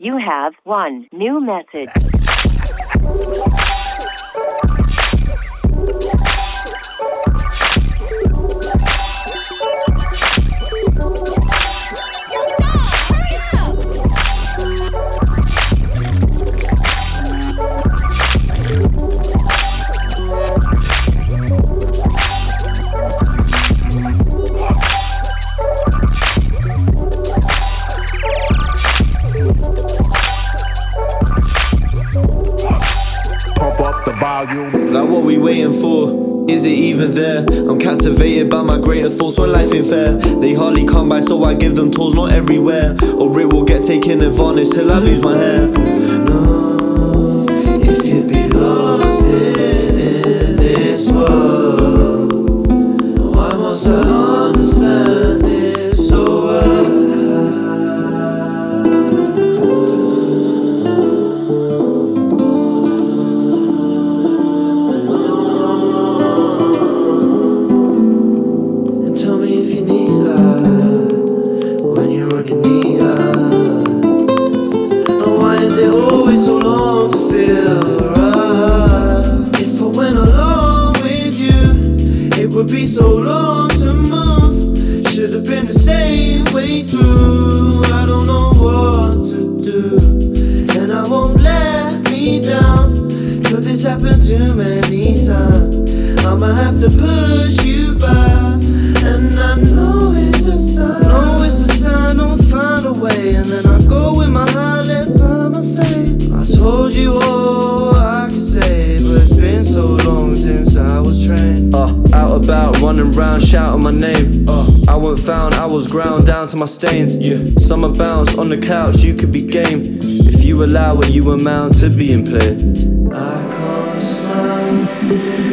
You have one new message. We waiting for? Is it even there? I'm captivated by my greater thoughts when life ain't fair. They hardly come by, so I give them tools, not everywhere. Or it will get taken advantage till I lose my hair. I'ma have to push you back. And I know it's a sign. Know it's a sign, don't find a way. And then I go with my heart let by my faith. I told you all I could say, but it's been so long since I was trained. Uh, out about, running round, shouting my name. Uh, I wasn't found, I was ground down to my stains. Yeah, summer bounce on the couch, you could be game. If you allow what you amount to be in play. I can't stand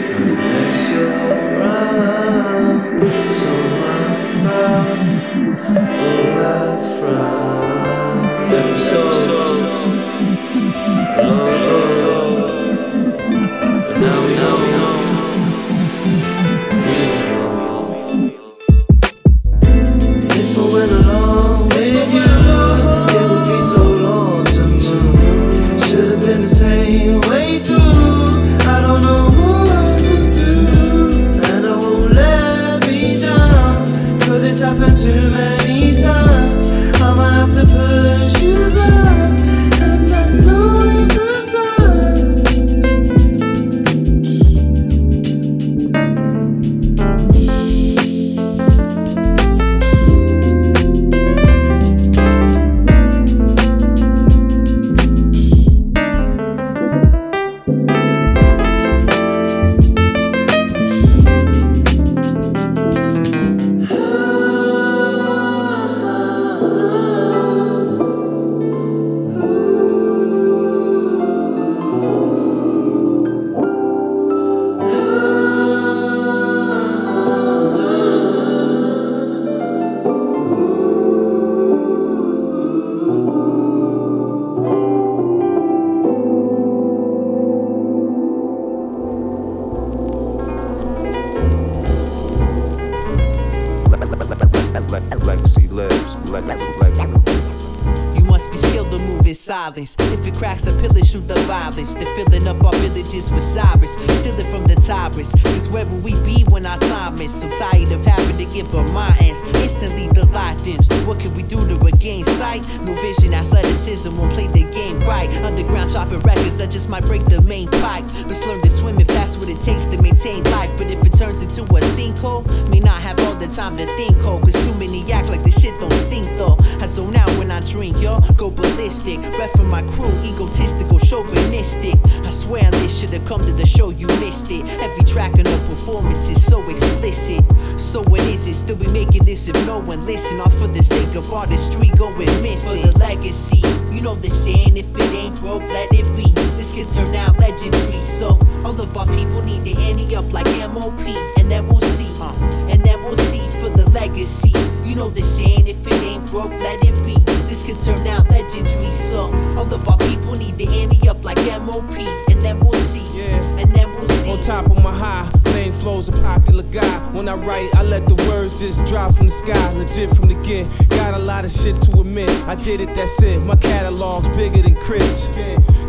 MOP, and then we'll see. Yeah. And then we'll see. On top of my high, main flows a popular guy. When I write, I let the words just drop from the sky, legit from the get. Got a lot of shit to admit. I did it, that's it. My catalog's big. hypocrites.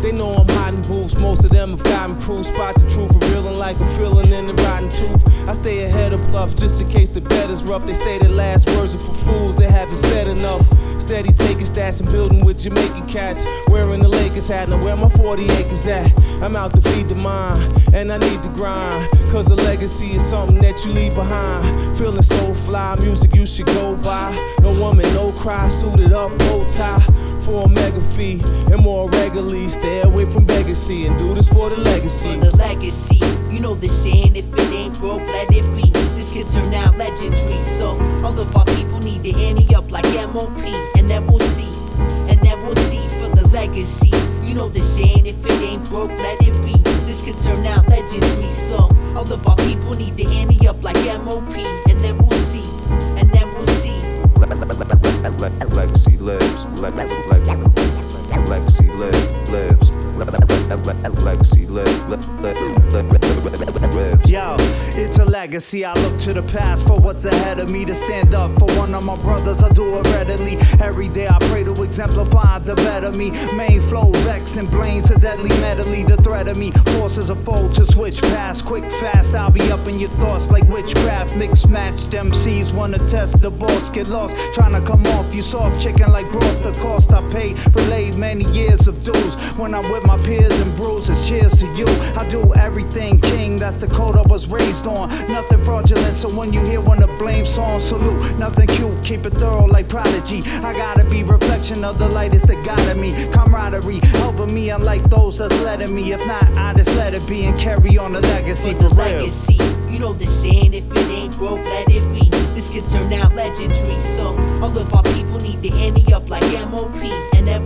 They know I'm hiding booths, most of them have gotten proof. Spot the truth, revealing like a feeling in the rotten tooth. I stay ahead of bluff just in case the bet is rough. They say the last words are for fools, they haven't said enough. Steady taking stats and building with Jamaican cats. Wearing the Lakers hat, now where my 40 acres at? I'm out to feed the mind, and I need to grind. Cause a legacy is something that you leave behind. Feeling so fly, music you should go by. No woman, no cry, suited up, bow tie. For a mega fee, and more regularly. Stay away from legacy and do this for the legacy. For the legacy, you know the saying, if it ain't broke, let it be. This could turn out legendary, so all of our people need to ante up like MOP, and then we'll see, and then we'll see for the legacy. You know the saying, if it ain't broke, let it be. This could turn out legendary, so all of our people need to ante up like MOP, and then we'll see, and then we'll see. Legacy lives. Le- le- le- Legacy lives. Lives. Yo, it's a legacy. I look to the past for what's ahead of me to stand up for one of my brothers. I do it readily. Every day I pray to exemplify the better me. Main flow, vex and blames a deadly medley. The threat of me forces a foe to switch past. Quick, fast, I'll be up in your thoughts like witchcraft. Mixed matched MCs wanna test the boss. Get lost, trying to come off. You soft chicken like broth. The cost I paid, relayed many years of dues. When I'm with my peers and bruises, cheers to you. I do everything king, that's the code I was raised on. Nothing fraudulent, so when you hear one of blame song, salute. Nothing cute, keep it thorough like prodigy. I gotta be reflection of the light is the God of me. Camaraderie, helping me unlike those that's letting me. If not, I just let it be and carry on the legacy for for the real. legacy. You know the saying, if it ain't broke, let it be. This could turn out legendary, so all of our people need to ante up like MOP, and then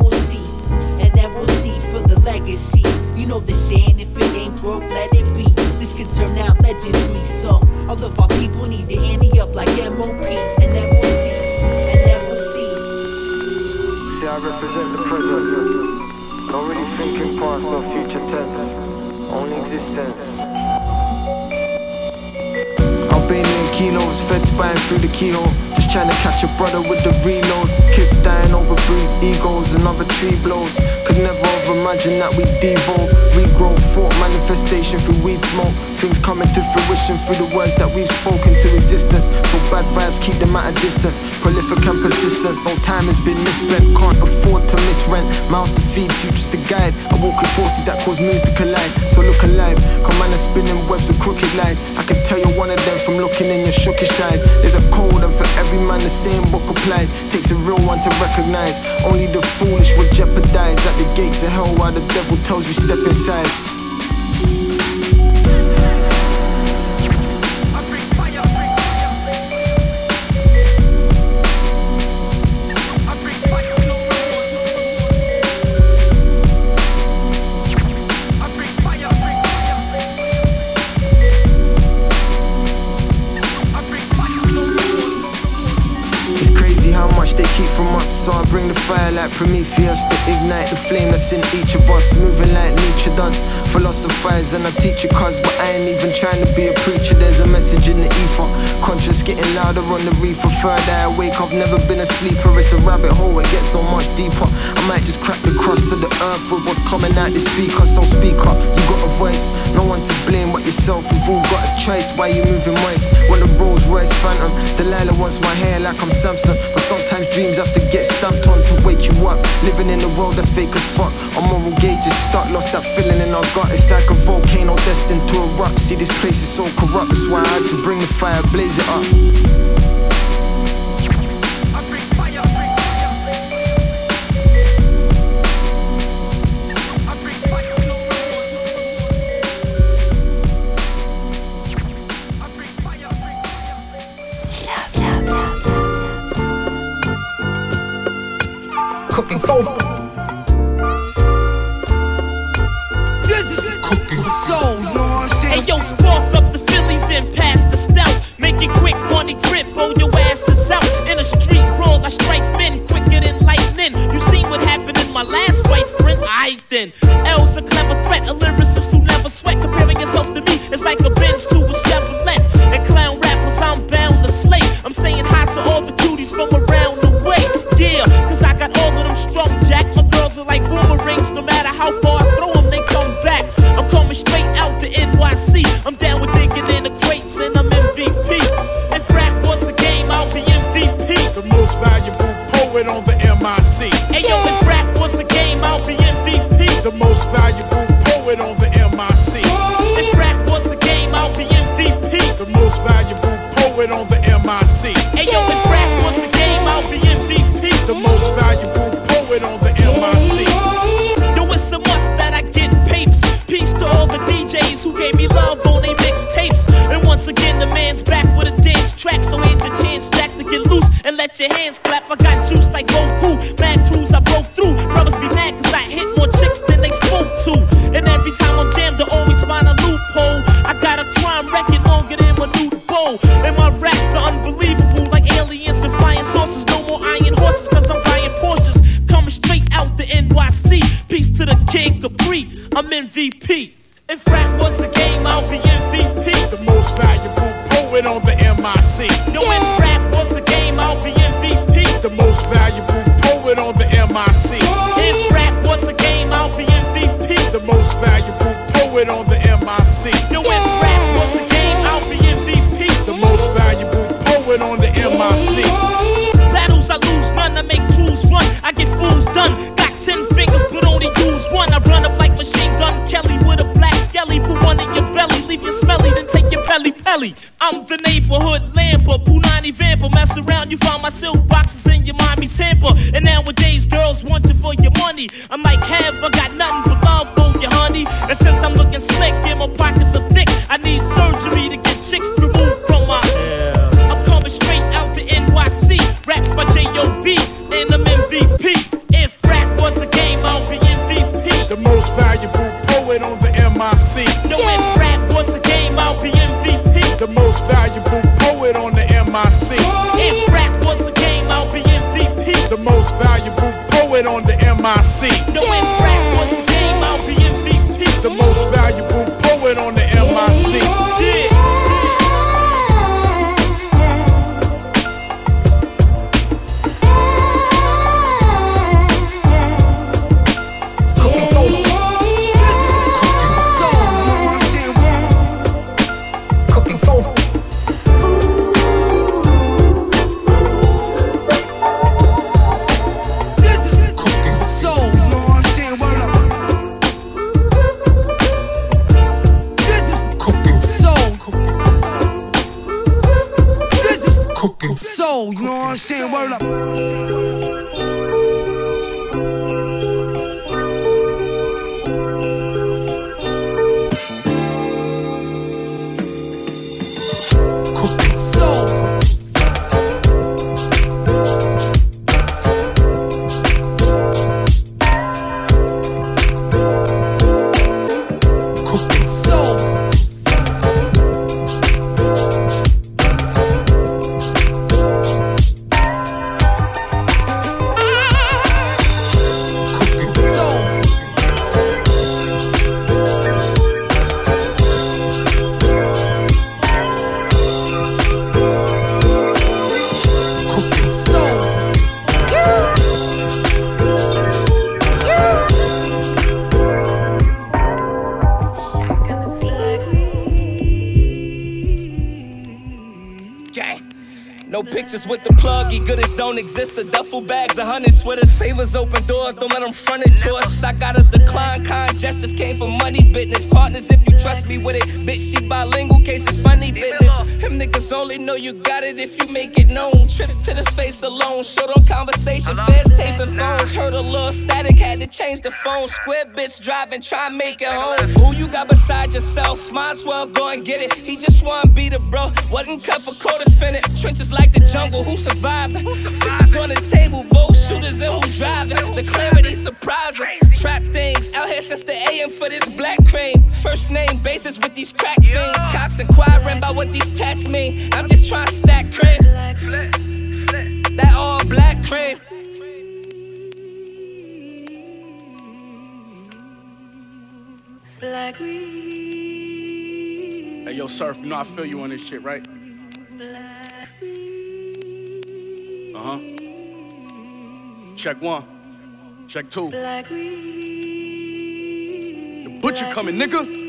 legacy. You know the saying, if it ain't broke, let it be. This could turn out legendary, so all of our people need to ante up like MOP, and then we'll see, and then we'll see. See, I represent the present. Not really thinking past or future tense. Only existence. Kilos, fed spying through the keyhole. Just trying to catch a brother with the reload. Kids dying over bruised egos and other tree blows. Could never have imagined that we devolve. Regrow, thought manifestation through weed smoke. Things coming to fruition through the words that we've spoken to existence. So bad vibes keep them at a distance. Prolific and persistent, no time has been misspent. Can't afford to miss rent. Mouths to feed, futures to guide. I walk with forces that cause moves to collide. So look alive, come on spinning webs with crooked lines. I can tell you're one of them from looking in your shookish eyes. There's a code, and for every man the same book applies. Takes a real one to recognize. Only the foolish will jeopardize at the gates of hell while the devil tells you step inside. Prometheus to ignite the flame that's in each of us. Moving like nature does. Philosophize and I teach you cuz, but I ain't even trying to be a preacher. There's a message in the ether. Conscious getting louder on the reefer. Further I wake, I've never been a sleeper. It's a rabbit hole, it gets so much deeper. I might just crack the crust of the earth with what's coming out the speaker. So speak up, you got a voice. No one to blame but yourself. We've all got a choice. Why you moving west? When the Rolls Royce Phantom. Delilah wants my hair like I'm Samson. But sometimes dreams have to get stamped on to wake you up. Living in a world that's fake as fuck. Our moral gauge is stuck. Lost that feeling in our gut. It's like a volcano destined to erupt. See, this place is so corrupt. That's why I had to bring the fire, blaze it up. Hey yo, spark up the Phillies and pass the stout. Make it quick, money grip, roll your asses out. In a street brawl, I strike men quicker than lightning. You seen what happened in my last fight, friend? I then. L's a clever threat, a lyricist who never sweat. Comparing yourself to me is like a bench to a Chevrolet. Pelly. I'm the neighborhood lamper, Punani vamper. Mess around, you find my silk boxes in your mommy's hamper. And nowadays, girls want you for your money. I'm like, have I got nothing but love for you, honey? And since I'm looking slick and my pockets are most valuable poet on the MIC. If rap was a game, I'll be MVP. The most saying? Word up. Goodest don't exist. A duffel bags, a hundred sweaters, favors, open doors, don't let them front it to us. I gotta decline, kind gestures came for money business. Partners, if you trust me with it, bitch, she bilingual, cases funny business. Them niggas only know you got it if you make it known. Trips to the face alone, short on conversation, taping phones. Heard a little static, had to change the phone. Square bits driving, try make it home. Who you got beside yourself? Might as well go and get it. He just wanna be the bro, wasn't cut for co-defendant. Trenches like the jungle, who survived? Bitches on the table, both shooters and who driving. The clarity surprising. Trap things out here since the AM for this black cream. First name basis with these crack things. Cops inquiring about what these tats mean. I'm just trying to stack cream. That all black cream. Hey, yo, Surf, you know I feel you on this shit, right? Uh huh. Check one. Check two. The Butcher coming, nigga.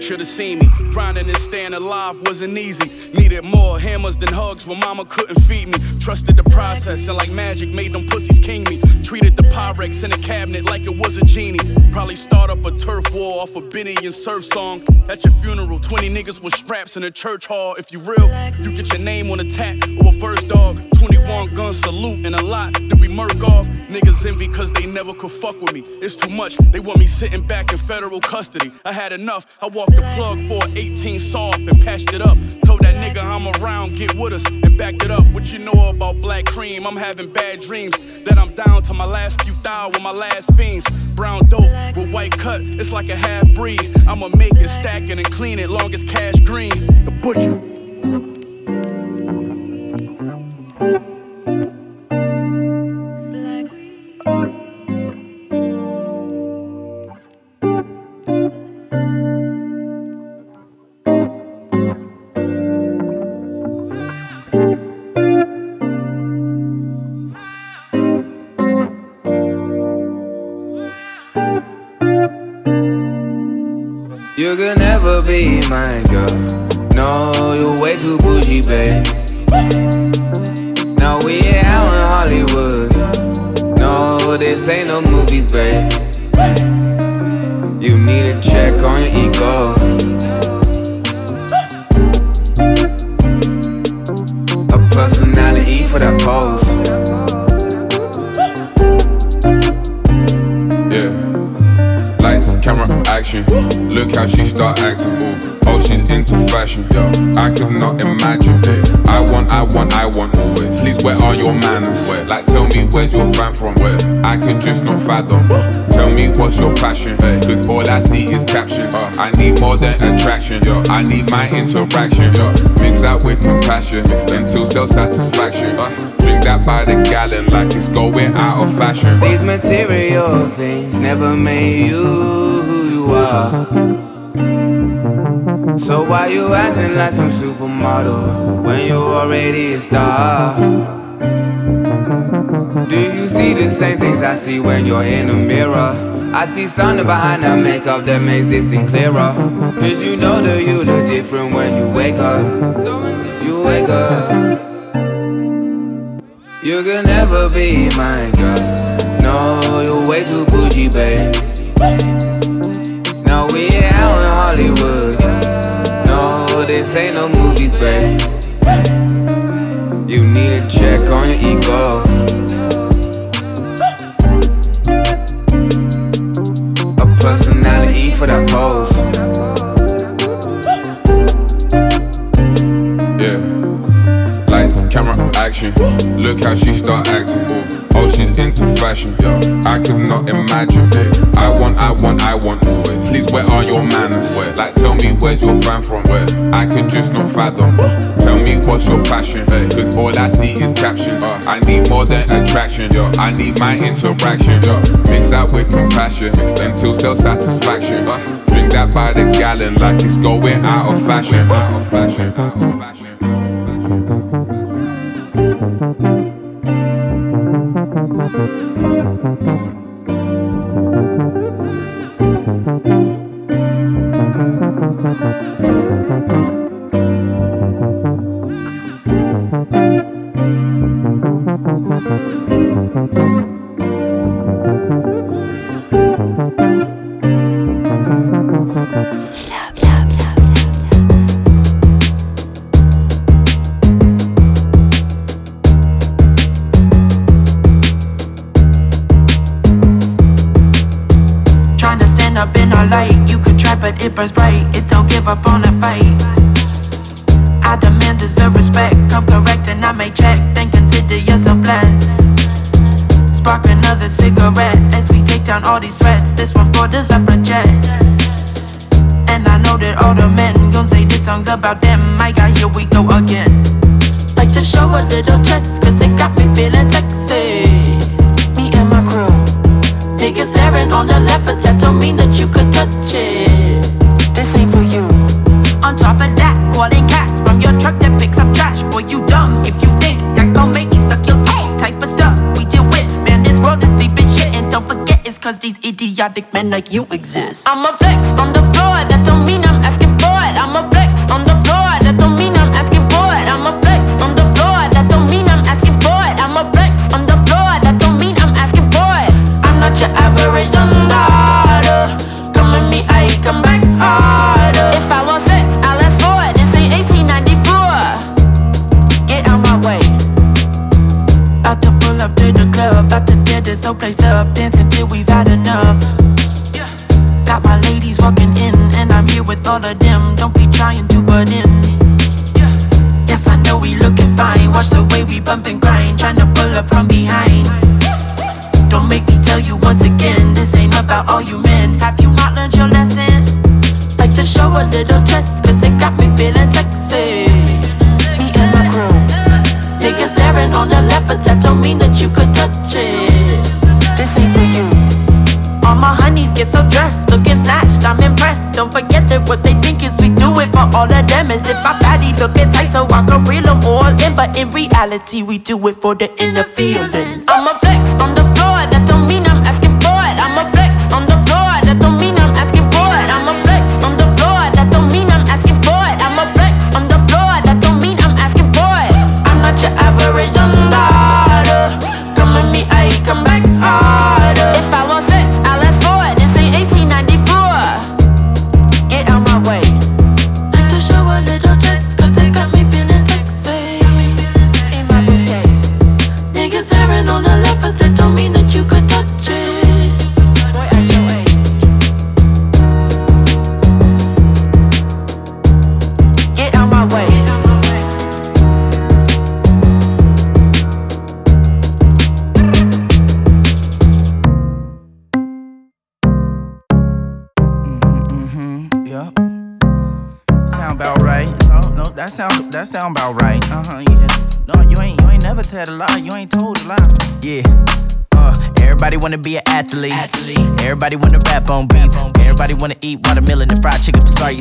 Should've seen me. Grinding and staying alive wasn't easy. Needed more hammers than hugs when mama couldn't feed me. Trusted the process and like magic made them pussies king me. Treated the Pyrex in a cabinet like it was a genie. Probably start up a turf war off a Benny and Surf song. At your funeral, 20 niggas with straps in a church hall. If you real, you get your name on a tat or a verse dog. 21 gun salute and a lot that we murk off. Niggas envy cause they never could fuck with me. It's too much, they want me sitting back in federal custody. I had enough, I walked the plug for an 18 soft and patched it up. Told that nigga I'm around, get with us and backed it up. What you know about black cream? I'm having bad dreams. That I'm down to my last few thou with my last fiends. Brown dope with white cut, it's like a half breed. I'ma make it, stack it, and clean it long as cash green. The butcher. Just no fathom. Tell me what's your passion? Cause all I see is captions. I need more than attraction. I need my interaction. Mix that with compassion. Until self satisfaction. Uh. Drink that by the gallon like it's going out of fashion. These material things never made you who you are. So why you acting like some supermodel when you already a star? Do you see the same things I see when you're in the mirror? I see something behind the makeup that makes this thing clearer. Cause you know that you look different when you wake up. You wake up. You can never be my girl. No, you're way too bougie, babe. No, we ain't out in Hollywood. No, this ain't no movies, babe. You need a check on your ego. Action. Look how she start acting. Oh, she's into fashion. I could not imagine. I want, I want, I want. Please, where are your manners? Like, tell me where's your fan from? I can just not fathom. Tell me what's your passion? Cause all I see is captions. I need more than attraction. I need my interaction. Mix that with compassion. Until self satisfaction. Uh, drink that by the gallon like it's going out of fashion. Out of fashion. Out of fashion. Burns bright. It don't give up on the men like you exist. I'm a flex about all you men. Have you not learned your lesson? Like to show a little chest, cause it got me feeling sexy. Me and my crew. Niggas staring on the left, but that don't mean that you could touch it. This ain't for you. All my honeys get so dressed, looking snatched. I'm impressed. Don't forget that what they think is we do it for all of them. As if our body looking tight, so I can reel them all in. But in reality, we do it for the inner feeling. I'm a flex on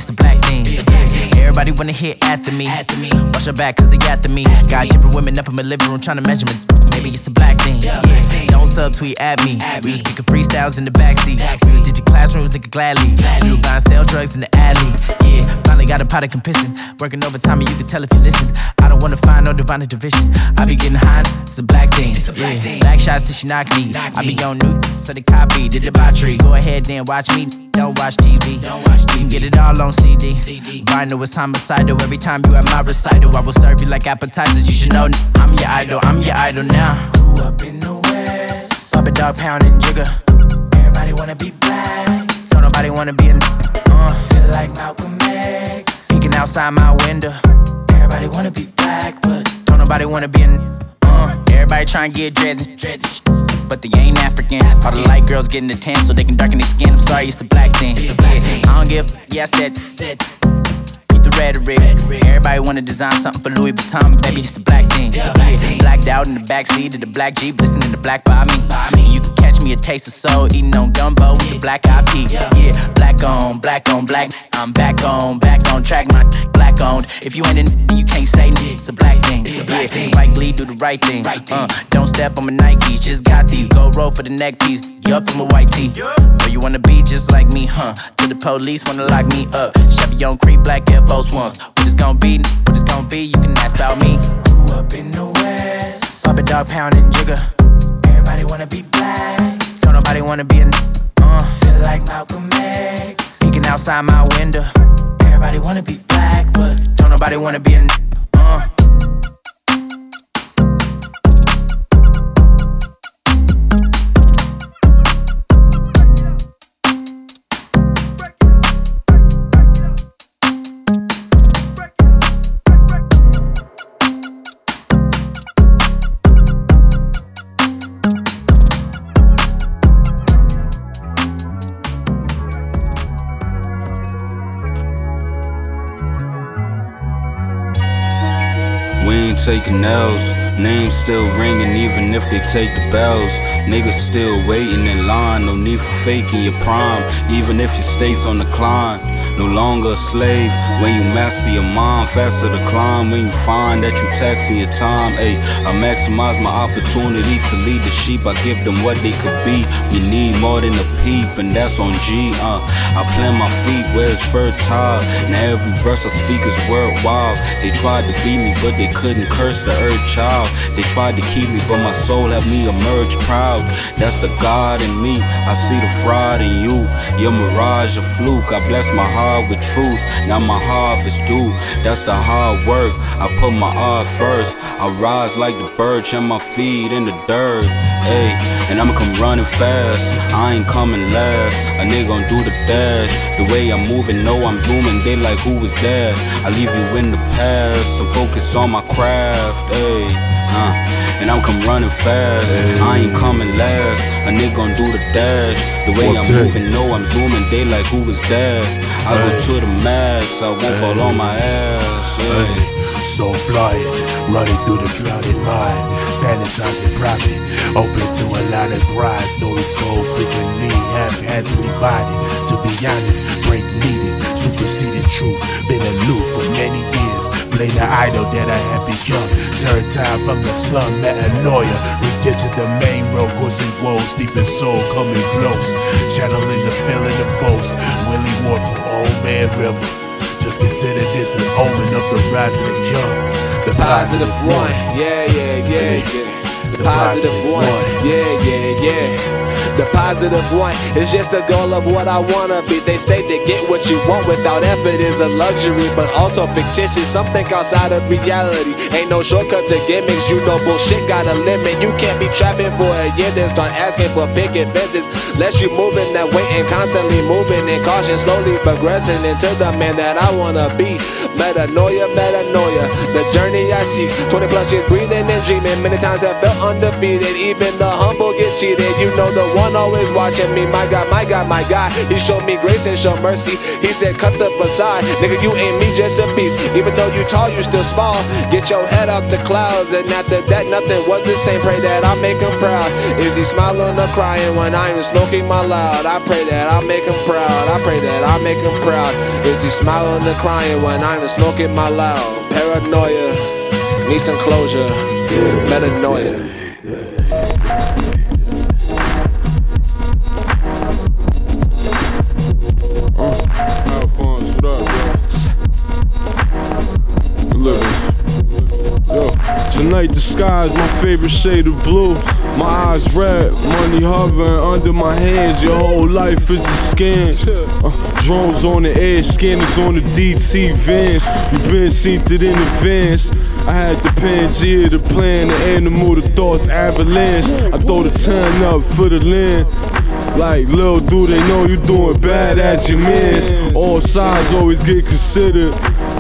the black things. Everybody wanna hit. After me. Watch your back, cause they after me. Got different women up in my living room trying to measure me. Maybe it's the black things. Yeah. Don't subtweet at me. We was kicking freestyles in the backseat. Did your classrooms, nigga gladly. We were buying sell drugs in the alley. Yeah, finally got a pot of pissing. Working overtime and you can tell if you listen. I don't wanna find no divine division. I be getting high, it's a black thing. Yeah, black shots till she knock me. I be on new, so they copy, the debauchery. Go ahead then watch me. Don't watch TV. Don't watch TV. You can get it all on CD. CD. Rhino is homicidal. Every time you at my recital, I will serve you like appetizers. You should know I'm your idol. I'm your idol now. Grew up in the West. Bumping dog pounding jigger. Everybody wanna be black. Don't nobody wanna be a uh. Feel like Malcolm X. Peeking outside my window. Everybody wanna be black, but don't nobody wanna be a uh. Everybody trying to get dreads. But they ain't African. All the light girls getting the tan so they can darken their skin. I'm sorry, it's a black thing. Yeah, I don't give. Yeah, I said. The rhetoric. Everybody wanna design something for Louis Vuitton, baby, it's a black thing. Blacked out in the backseat of the black Jeep, listening to Black by me. You can catch me a taste of soul, eating on gumbo with the black eyed peas. Yeah, black on, black on, black. I'm back on, back on track, my black owned. If you ain't in, you can't say n- it's a black thing. Yeah, Spike Lee do the right thing. Uh, don't step on my Nikes, just got these. Go roll for the neck piece. Yup, I'm a white tee. Know you wanna be just like me, huh? To the police wanna lock me up. Chevy on Creek, black Air Force Ones. What it's gonna be? What it's gonna be? You can ask about me. Grew up in the West. Puppet dog pounding jigger. Everybody wanna be black. Don't nobody wanna be a uh. Feel like Malcolm X. Peeking outside my window. Everybody wanna be black, but don't nobody wanna be a uh. Taking Names still ringing even if they take the bells. Niggas still waiting in line. No need for faking your prime, even if your state's on the climb. No longer a slave. When you master your mind, faster to climb. When you find that you taxing your time, ayy, I maximize my opportunity to lead the sheep. I give them what they could be. We need more than a peep, and that's on G. Uh, I plant my feet where it's fertile. Now every verse I speak is worthwhile. They tried to beat me, but they couldn't curse the earth child. They tried to keep me, but my soul let me emerge proud. That's the God in me. I see the fraud in you. Your mirage, a fluke. I bless my heart with truth. Now my harvest due. That's the hard work. I put my art first. I rise like the birch and my feet in the dirt. Hey, and I'ma come running fast. I ain't coming last. A nigga gon' do the dash. The way I'm moving, no, I'm zooming. They like who was that? I leave you in the past. I'm focused on my craft. Hey, uh, and I'm come running fast. I ain't coming last. A nigga gon' do the dash. The way I'm Fuck that. moving, know I'm zooming. They like who was that? I go to the max. I won't fall on my ass. Yeah. So flying, running through the clouded mind, fantasizing profit, open to a lot of grind. Stories told frequently, haphazardly body. To be honest, break needed, superseded truth. Been aloof for many years, blame the idol that I have become. Turn time from the slum, metanoia. To the main road, causing woes deep in soul, coming close. Channeling the feeling of boast. Willie Ward from Old Man River. Just consider this an omen of the rise of the young. The positive one. Yeah, yeah, yeah, yeah. The positive one. Yeah, yeah, yeah. The positive one is just the goal of what I wanna be. They say to get what you want without effort is a luxury, but also fictitious. Something outside of reality. Ain't no shortcut to gimmicks. You know bullshit got a limit. You can't be trapping for a year, then start asking for picket fences. Less you moving that way and constantly moving and caution, slowly progressing into the man that I wanna be. Metanoia, metanoia, the journey I seek. 20 plus years breathing and dreaming. Many times I felt undefeated. Even the humble get cheated. You know the one always watching me. My God, my God, my God. He showed me grace and showed mercy. He said, cut the facade. Nigga, you ain't me, just a piece. Even though you tall, you still small. Get your head out the clouds. And after that, nothing was the same. Pray that I make him proud. Is he smiling or crying when I'm smoking my loud? I pray that I make him proud. I pray that I make him proud. Is he smiling or crying when I'm smoking my loud? Paranoia. Need some closure. Metanoia. Alphonse, tonight the sky's my favorite shade of blue. My eyes red, money hovering under my hands. Your whole life is a scam. Uh, drones on the air, scanners on the DT vans. You've been it in advance. I had the Pangea, the plan, the animal, the thoughts, avalanche. I throw the turn up for the land. Like, little dude, they know you doing bad as your mans. All sides always get considered.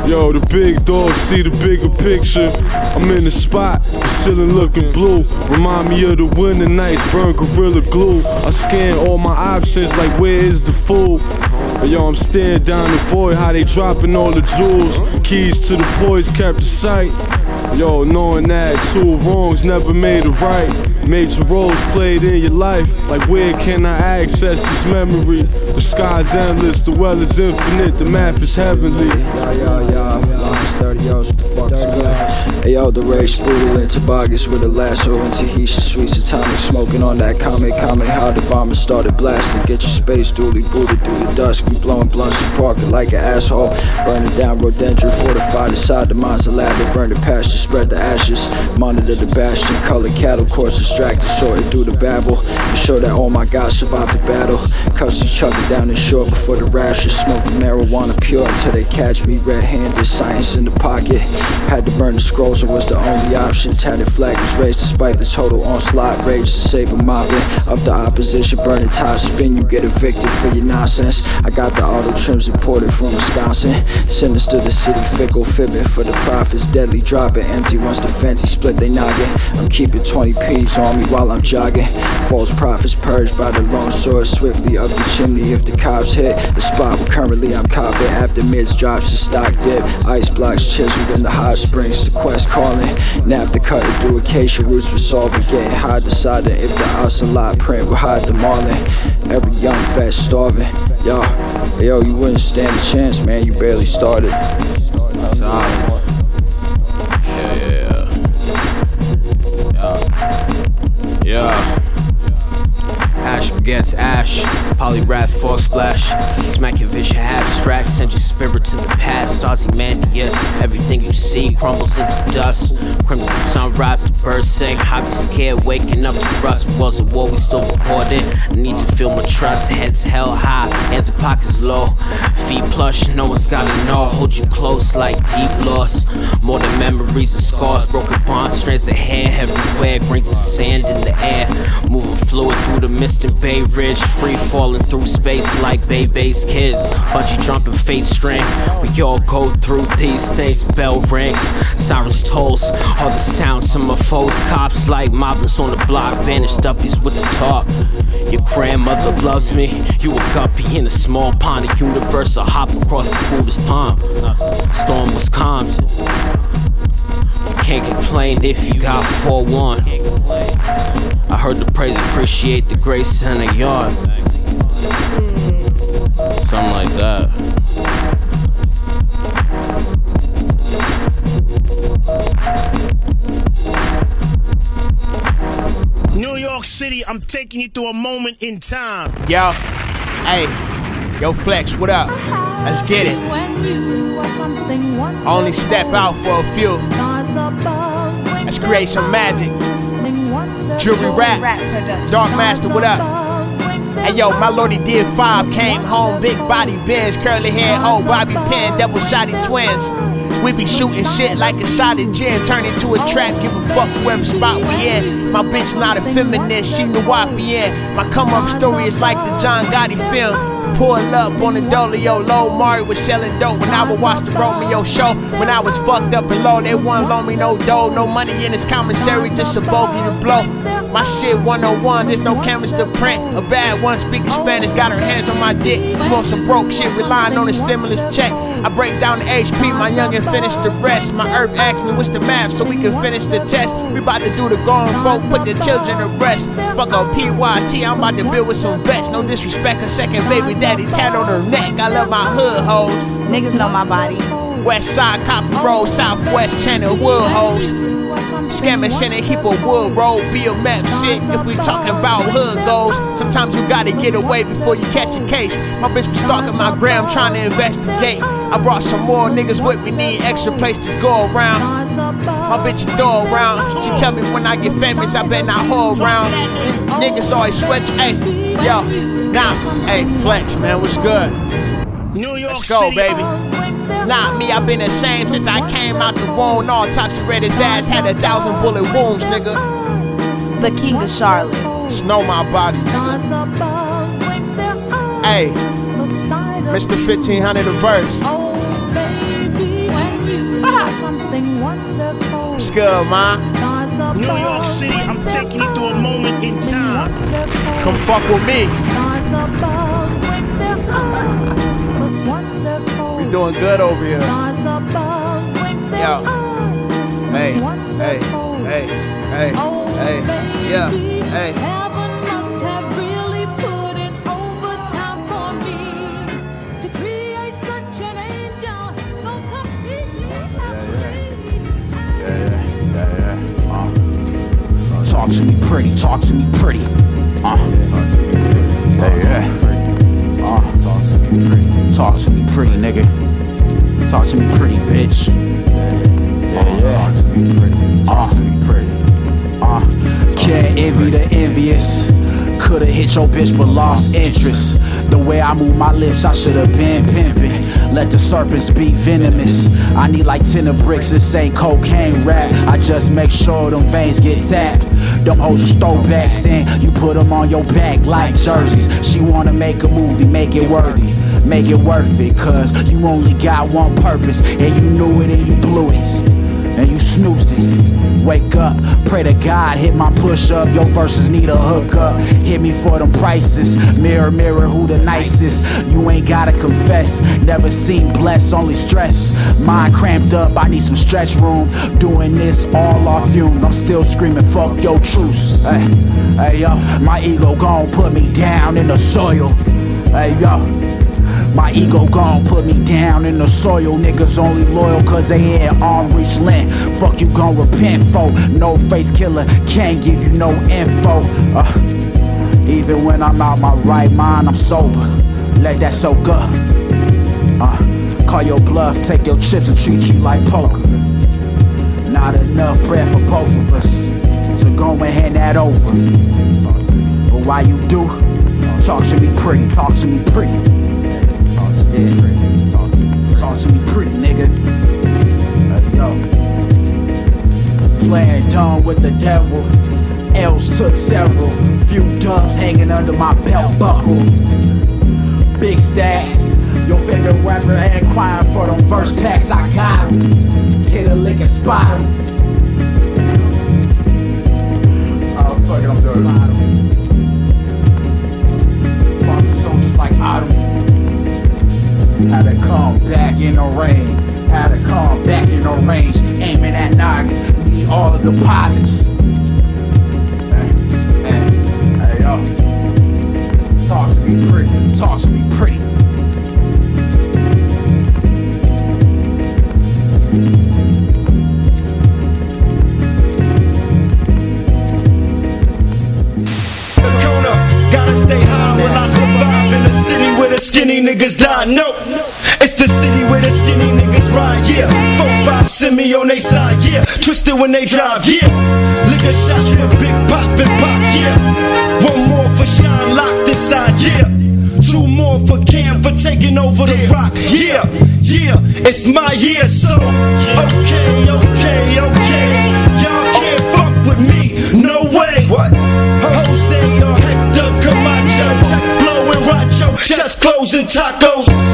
Yo, the big dogs see the bigger picture. I'm in the spot, the ceiling looking blue. Remind me of the winter nights, burn gorilla glue. I scan all my options, like where is the food? But yo, I'm staring down the void, how they dropping all the jewels. Keys to the poise kept in sight. Yo, knowing that two wrongs never made a right. Major roles played in your life. Like, where can I access this memory? The sky's endless, the well is infinite, the math is heavenly. Yeah, yeah, yeah. Lines 30 yards, what the fuck is good? Hey, yo, the race brutal in toboggans with a lasso and Tahitian sweets, atomic smoking on that comet. Comet, How the bombers started blasting. Get your space dually booted through the dusk. We blowing blunts and parking like an asshole. Burning down rhododendron, fortified inside the Mazzalab. Burn the pasture, spread the ashes. Monitor the bastion, color cattle, course distracted, sorted through the babble. Ensure that all my guys survive the battle. Custody chugging down the shore before the rashes. Smoking marijuana pure until they catch me red handed. Science in the pocket. Had to burn the scrolls, it was the only option. Tatted flag was raised despite the total onslaught. Rage to save a mobbing. Up the opposition, burning top spin. You get evicted for your nonsense. I got the auto trims imported from Wisconsin. Sinister the city, fickle fibbing for the profits. Deadly dropping empty once the fancy split they noggin. I'm keeping 20 P's on me while I'm jogging. False prophets purged by the lone sword, swiftly up the chimney if the cops hit the spot currently I'm copping. After mids drops the stock dip, ice blocks chiseled in the hot springs. The quest calling, nap the cut cutting through acacia roots for solving. Getting high, deciding if the ocelot print will hide the marlin. Every young fat starving. Yo, yo, you wouldn't stand a chance, man. You barely started. Solid. Yeah, yeah, yeah. Ash begets ash, polywrath, fall splash. Smack your vision abstract, send your spirit to the past. yes everything you see crumbles into dust. Crimson sunrise to bird sing. Be scared waking up to rust. Was a war, we still recording. Need to feel my trust. Heads held high, hands in pockets low. Feet plush, no one's gotta know. Hold you close like deep loss. More than memories and scars. Broken bonds, strands of hair everywhere. Grains of sand in the air. Moving fluid through the mist and Bay Ridge. Free falling through space like Bay Bay's kids. Bungee jumping face string. We all go through these things. Bell rings, sirens tolls. All the sounds of my foes. Cops like moblins on the block. Banished uppies with the talk. Your grandmother loves me. You a guppy in a small pond. The universe. I hop across the coolest pond. Storm was calmed. Can't complain if you got 4-1. I heard the praise appreciate the grace and the yard. Something like that. New York City, I'm taking you through a moment in time. Yo, hey, yo, Flex, what up? Let's get it. Only step out for a few. Let's create some magic. Jury rap. Dark Master, what up? Hey yo, my lordy did five, came home, big body bends, curly hair, hoe, Bobby Pin, double shotty twins. We be shooting shit like a shot of gin, turn into a trap, give a fuck whoever spot we in. My bitch not a feminist, she Nuwapian. My come up story is like the John Gotti film. Pull up on the dolio low. Mari was selling dope when I would watch the Romeo show. When I was fucked up and low, they wouldn't loan me no dough. No money in this commissary, just a bogey to blow. My shit 101, there's no cameras to print. A bad one speaking Spanish, got her hands on my dick. You want some broke shit, relying on a stimulus check. I break down the HP, my youngin' finish the rest. My earth asked me what's the math so we can finish the test. We about to do the gone folk, put the children to rest. Fuck up PYT, I'm about to build with some vets. No disrespect, a second baby daddy tat on her neck. I love my hood hoes. Niggas know my body. West side, Copper Road, Southwest Channel, wood hoes. Scamming shit and keep a wood roll, be a map shit. If we talking about hood goals, sometimes you gotta get away before you catch a case. My bitch be stalking my gram, trying to investigate. I brought some more niggas with me, need extra places to go around. My bitch adore around. She tell me when I get famous, I bet not hold around. Niggas always switch, hey, yo, nah, hey, flex, man, what's good? New York Let's go, City. baby. Uh, Not me, I've been the same since I came out the womb. All types of read his ass, had a thousand bullet wounds, nigga. The King of Charlotte. Snow my body, nigga. Hey, Mr. 1500 a verse. What's good, man? New York City, I'm taking you through a moment in time. Come fuck with me. We doing good over here. Yo. Hey, hey, hey, hey, hey, yeah, hey. Talk to me pretty, talk to me pretty. Uh. Yeah, yeah. Uh. Talk to me pretty, nigga. Talk to me pretty, bitch. Yeah, yeah. Talk to me pretty. Talk to me pretty. Uh. Can't envy the envious. Could've hit your bitch but lost interest. The way I move my lips, I should've been pimping. Let the serpents be venomous. I need like 10 of bricks, this ain't cocaine rap. I just make sure them veins get tapped. Them hoes you throw backs in, you put them on your back like jerseys. She wanna make a movie, make it worthy. Make it worth it, cause you only got one purpose, and you knew it and you blew it. and you snoozed it. Wake up, pray to God, hit my push up. Your verses need a hook up. Hit me for them prices. Mirror, mirror, who the nicest? You ain't gotta confess. Never seen bless, only stress. Mind cramped up, I need some stretch room. Doing this all off fumes. I'm still screaming, fuck your truce. Hey, hey, yo, my ego gon' put me down in the soil. Hey, yo. My ego gone, put me down in the soil. Niggas only loyal cause they in arm reach length. Fuck you gon' repent for. No face killer, can't give you no info. Uh, even when I'm out my right mind, I'm sober. Let that soak up. Uh, call your bluff, take your chips and treat you like poker. Not enough bread for both of us. So go and hand that over. But why you do, talk to me pretty, talk to me pretty. Yeah, talk to, pretty, nigga. Let go. Playing dumb with the devil. L's took several. Few dubs hanging under my belt buckle. Big stacks. Your favorite rapper ain't crying for them verse packs. I got 'em. Hit a lick and spot 'em. Oh, fuck it, I'm doing Fucking soldiers like Autumn. Had to come back in the rain. Had to come back in the range. Aiming at noggins. Need all the deposits. Hey, hey, hey, yo. Talk to me pretty. Talk to me pretty. Stay high when I survive in a city where the skinny niggas die. No, it's the city where the skinny niggas ride. Yeah, four five send me on they side. Yeah, twisted when they drive. Yeah, liquor shot for big pop and pop. Yeah, one more for Shyne this side. Yeah. Two more for Cam for taking over the rock. Yeah, yeah, it's my year, so okay, okay, okay. Y'all can't fuck with me, no way. What? Jose or Hector Camacho, Jack Blow and Racho, just closing tacos.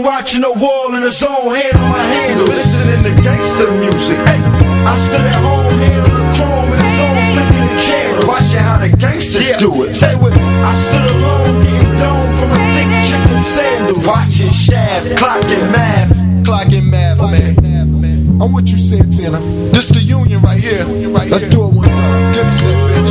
Alone watching the wall in the zone, hand on my handle, listening to gangster music. Hey, I stood at home, hand on the chrome in the zone, flicking the channels. Watching how the gangsters do it. Say what? I stood alone, getting dome from a thick chicken sandals. Watching shaft, clocking math. Clocking math, man. I'm what you said, Tina. This the union right here. Let's do it one time. Dipset, bitch.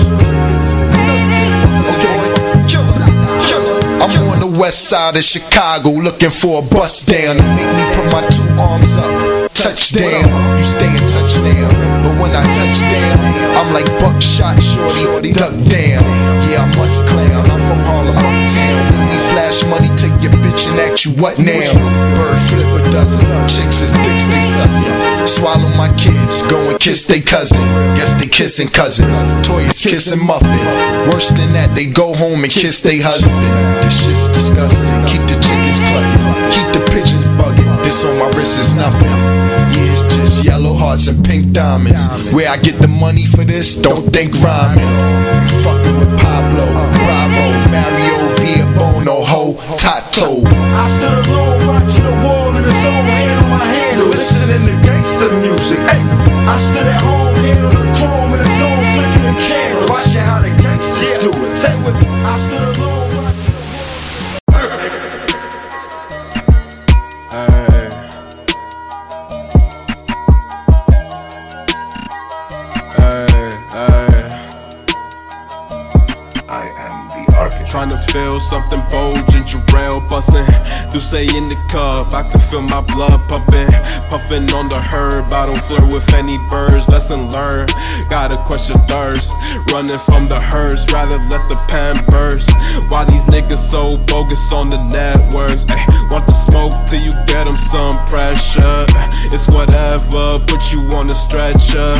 West side of Chicago looking for a bus down make me put my two arms up. Touchdown, you stay in touchdown. But when I touch down, I'm like buckshot shorty, or duck down. Yeah, I must clown. I'm from Harlem, uptown. When we flash money, take your bitch and ask you what now? Bird flip a dozen, chicks is dicks they. Swallow my kids, go and kiss they cousin. Guess they kissing cousins. Toys kissing muffin. Worse than that, they go home and kiss they husband. This shit's disgusting. Keep the chickens clucking, keep the pigeons bugging. This on my wrist is nothing. Yeah, it's just yellow hearts and pink diamonds. Where I get the money for this, don't think rhyming. You fucking with Pablo, Bravo, Mario, Via Bono, Ho, Tato. I stood alone watching the wall in the zone, hand on my handle, listening to gangster music. Hey, I stood at home, hand on the chrome in the zone, My blood pumping. Puffin' on the herb, I don't flirt with any birds. Lesson learned, gotta question thirst. Running from the hearse, rather let the pan burst. Why these niggas so bogus on the networks? Ay, want the smoke till you get some pressure. It's whatever, put you on the stretcher.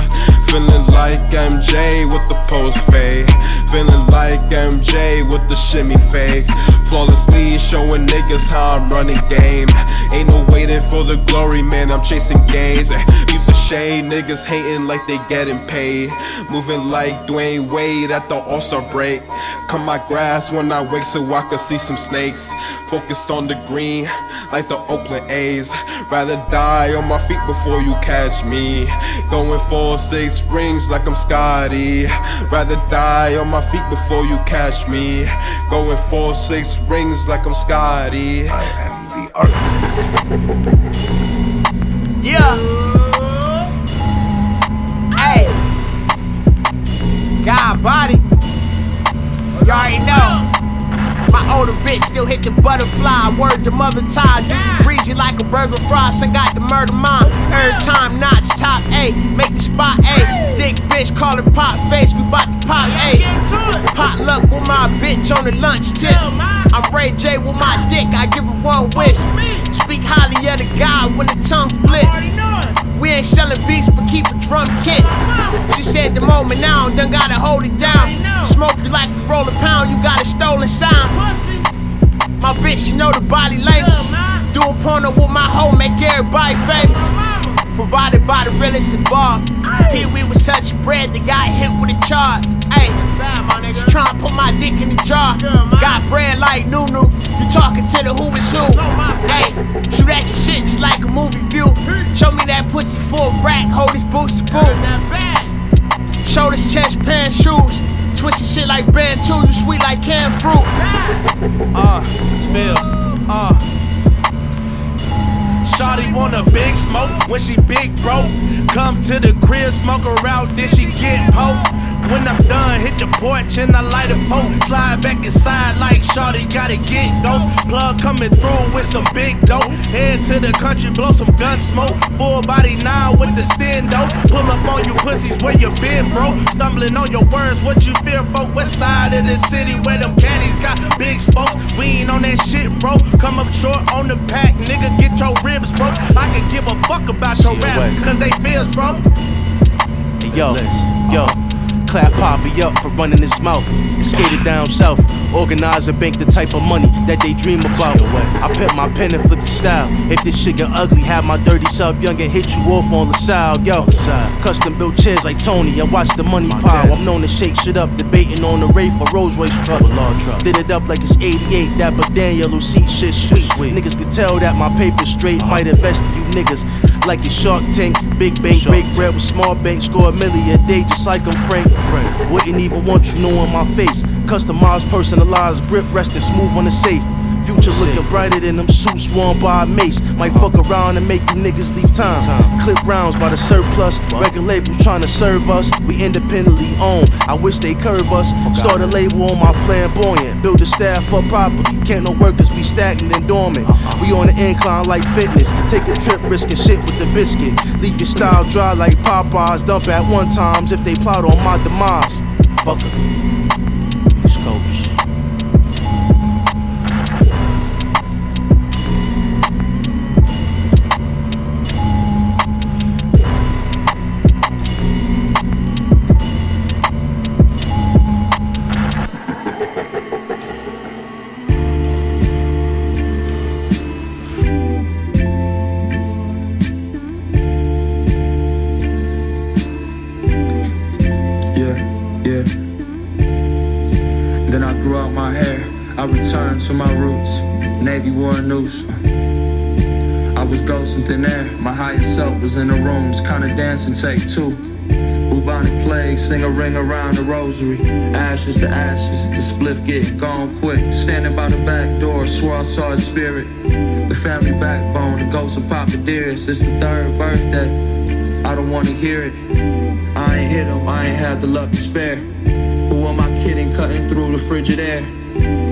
Feeling like MJ with the post fade. Feeling like MJ with the shimmy fake. Flawlessly showing niggas how I'm running game. Ain't no waiting for the glory, man. I'm chasing gains. Eh, Beat the shade. Niggas hating like they getting paid. Moving like Dwyane Wade at the All Star break. Cut my grass when I wake so I can see some snakes. Focused on the green like the Oakland A's. Rather die on my feet before you catch me. Going for six rings like I'm Scottie. Rather die on my feet before you catch me. Going for six rings like I'm Scottie. I am the Yeah. God body. You already know. My older bitch still hit the butterfly. Word to mother Todd. Greasy like a burger fry. I got the murder mom. Every time notch top A. Make the spot A. Dick bitch call it pop face. We bout to pop A. Pot luck with my bitch on the lunch tip. I'm Ray J with my dick. I give her one wish. Speak highly of the God when the tongue flip. We ain't selling beats, but keep a drum kit. She said the moment now, done gotta hold it down. Smoke you like you roll a pound, you got a stolen sound. My bitch, you know the body language. Doing porno with my hoe, make everybody famous. Provided by the realest involved. Here we was such bread that got hit with a charge. Hey, she tryna put my dick in the jar. Got bread like Nunu. You talking to the who is who. Hey, shoot at your shit just like a movie view. Show me that pussy full rack, hold this booster boot. Shoulders, chest, pants, shoes. Twisting shit like too, you sweet like canned fruit. Uh, it's Phils. Uh. Shawty want a big smoke when she big broke. Come to the crib, smoke her out, then she get poked. When I'm done, hit the porch and I light a poke. Slide back inside like Shawty gotta get ghost. Plug coming through with some big dope. Head to the country, blow some gun smoke. Full body now with the stendo. Pull up on you pussies where you been, bro. Stumbling on your words, what you fear for? West side of the city where them caddies got big spokes. We ain't on that shit, bro. Come up short on the pack, nigga. Get your ribs, bro. I can give a fuck about your rap, cause they feels, bro. Yo, yo. Clap Poppy up for running his mouth. And skated down south. Organize and bank the type of money that they dream about. I put my pen and flip the style. If this shit get ugly, have my dirty self young and hit you off on the side, Yo, custom built chairs like Tony. I watch the money pile. I'm known to shake shit up, debating on the rate for Rolls Royce truck. Did it up like it's 88. That but Daniel who see shit sweet. Niggas could tell that my paper straight. Might invest in you niggas like it's Shark Tank. Big bank, break bread with small bank, score a million a day just like I'm Frank. Wouldn't even want you knowing my face. Customized, personalized grip, resting smooth on the safe. Future looking brighter than them suits worn by a mace. Might fuck around and make you niggas leave time. Clip rounds by the surplus. Record labels trying to serve us. We independently own. I wish they curve us. Start a label on my flamboyant. Build the staff up properly. Can't no workers be stagnant and dormant. Uh-huh. We on the incline like fitness. Take a trip, risking shit with the biscuit. Leave your style dry like Popeyes. Dump at one times if they plot on my demise. Fucker. East Coast. Grew out my hair. I returned to my roots. Navy wore a noose. I was ghost in thin air. My higher self was in the rooms, kinda dancing take two. Bubonic plague, sing a ring around the rosary. Ashes to ashes, the spliff get gone quick. Standing by the back door, swore I saw his spirit. The family backbone, the ghost of Papa Dearest. It's the third birthday. I don't wanna hear it. I ain't hit him, I ain't had the luck to spare. Who am I kidding, cutting through the frigid air?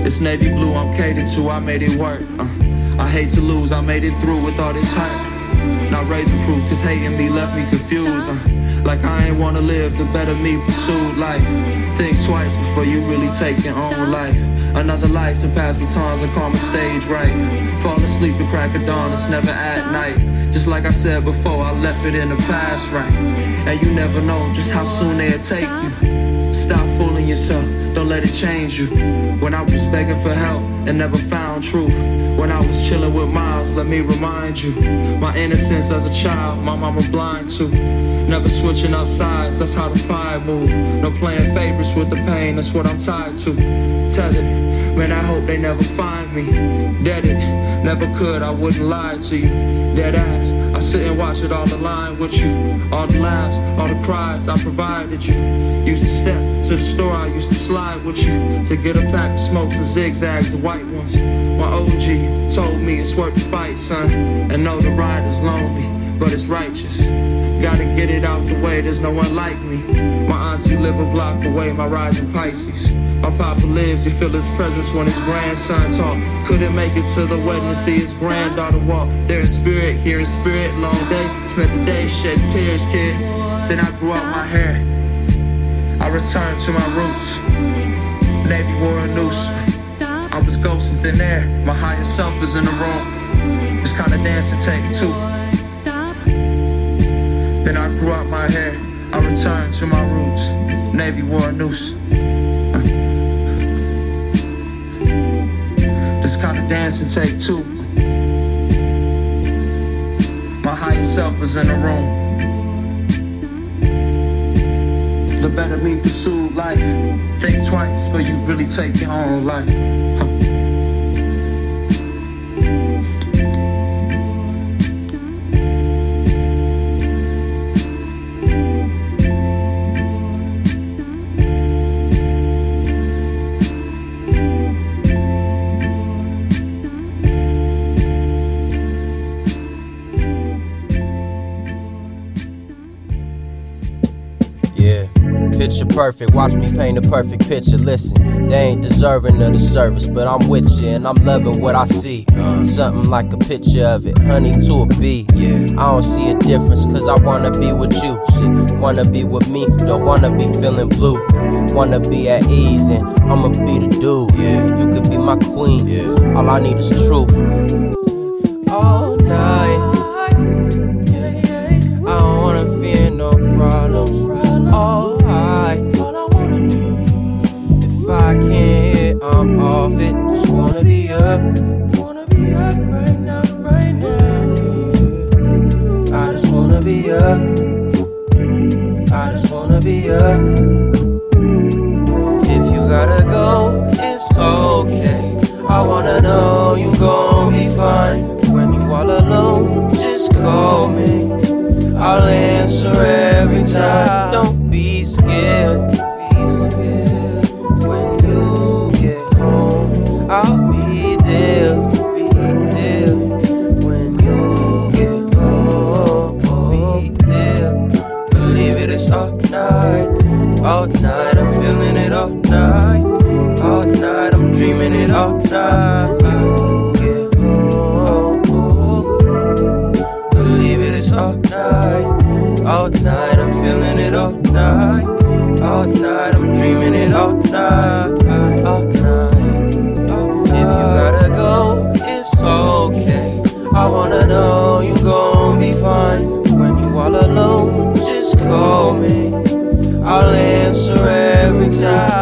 It's navy blue, I'm catered to, I made it work. Uh, I hate to lose, I made it through with all this hurt. Not raising proof, cause hating me left me confused. Uh, like I ain't wanna live, the better me pursued life. Think twice before you really take your own life. Another life to pass batons and call my stage right. Fall asleep the crack of dawn, it's never at night. Just like I said before, I left it in the past, right? And you never know just how soon they'll take you. Stop fooling yourself, don't let it change you. When I was begging for help and never found truth. When I was chilling with Miles, let me remind you. My innocence as a child, my mama blind to. Never switching up sides, that's how the pride move. No playing favorites with the pain, that's what I'm tied to. Tethered, man, I hope they never find me. Dead it, never could, I wouldn't lie to you. Dead ass, I sit and watch it all align with you. All the laughs, all the cries I provided you. Used to step to the store, I used to slide with you. To get a pack of smokes and zigzags, the white ones. My OG told me it's worth the fight, son. And know the ride is lonely, but it's righteous. Gotta get it out the way, there's no one like me. My auntie live a block away, my rising Pisces. My papa lives, you feel his presence when his grandson talk. Couldn't make it to the wedding to see his granddaughter walk. There in spirit, here in spirit, long day. Spent the day shedding tears, kid. Then I grew out my hair. I returned to my roots. Navy wore a noose. I was ghost in air. My higher self is in the room. This kind of dance to take two. Grew out my hair. I returned to my roots. Navy wore a noose. Uh. This kind of dancing take two. My higher self is in the room. The better me pursue life. Think twice before you really take your own life. Picture perfect. Watch me paint a perfect picture. Listen, they ain't deserving of the service, but I'm with you and I'm loving what I see. Uh. Something like a picture of it, honey to a bee. Yeah, I don't see a difference, cause I wanna be with you. Shit, wanna be with me, don't wanna be feeling blue. Wanna be at ease and I'ma be the dude. Yeah, you could be my queen. Yeah, all I need is truth. All night. Call me. I'll answer every time. Don't be scared. Be scared. When you get home, I'll be there. Be there. When you get home, be there. Believe it, it's all night. All night, I'm feeling it all night. All night, I'm dreaming it all night. Call me. I'll answer every time.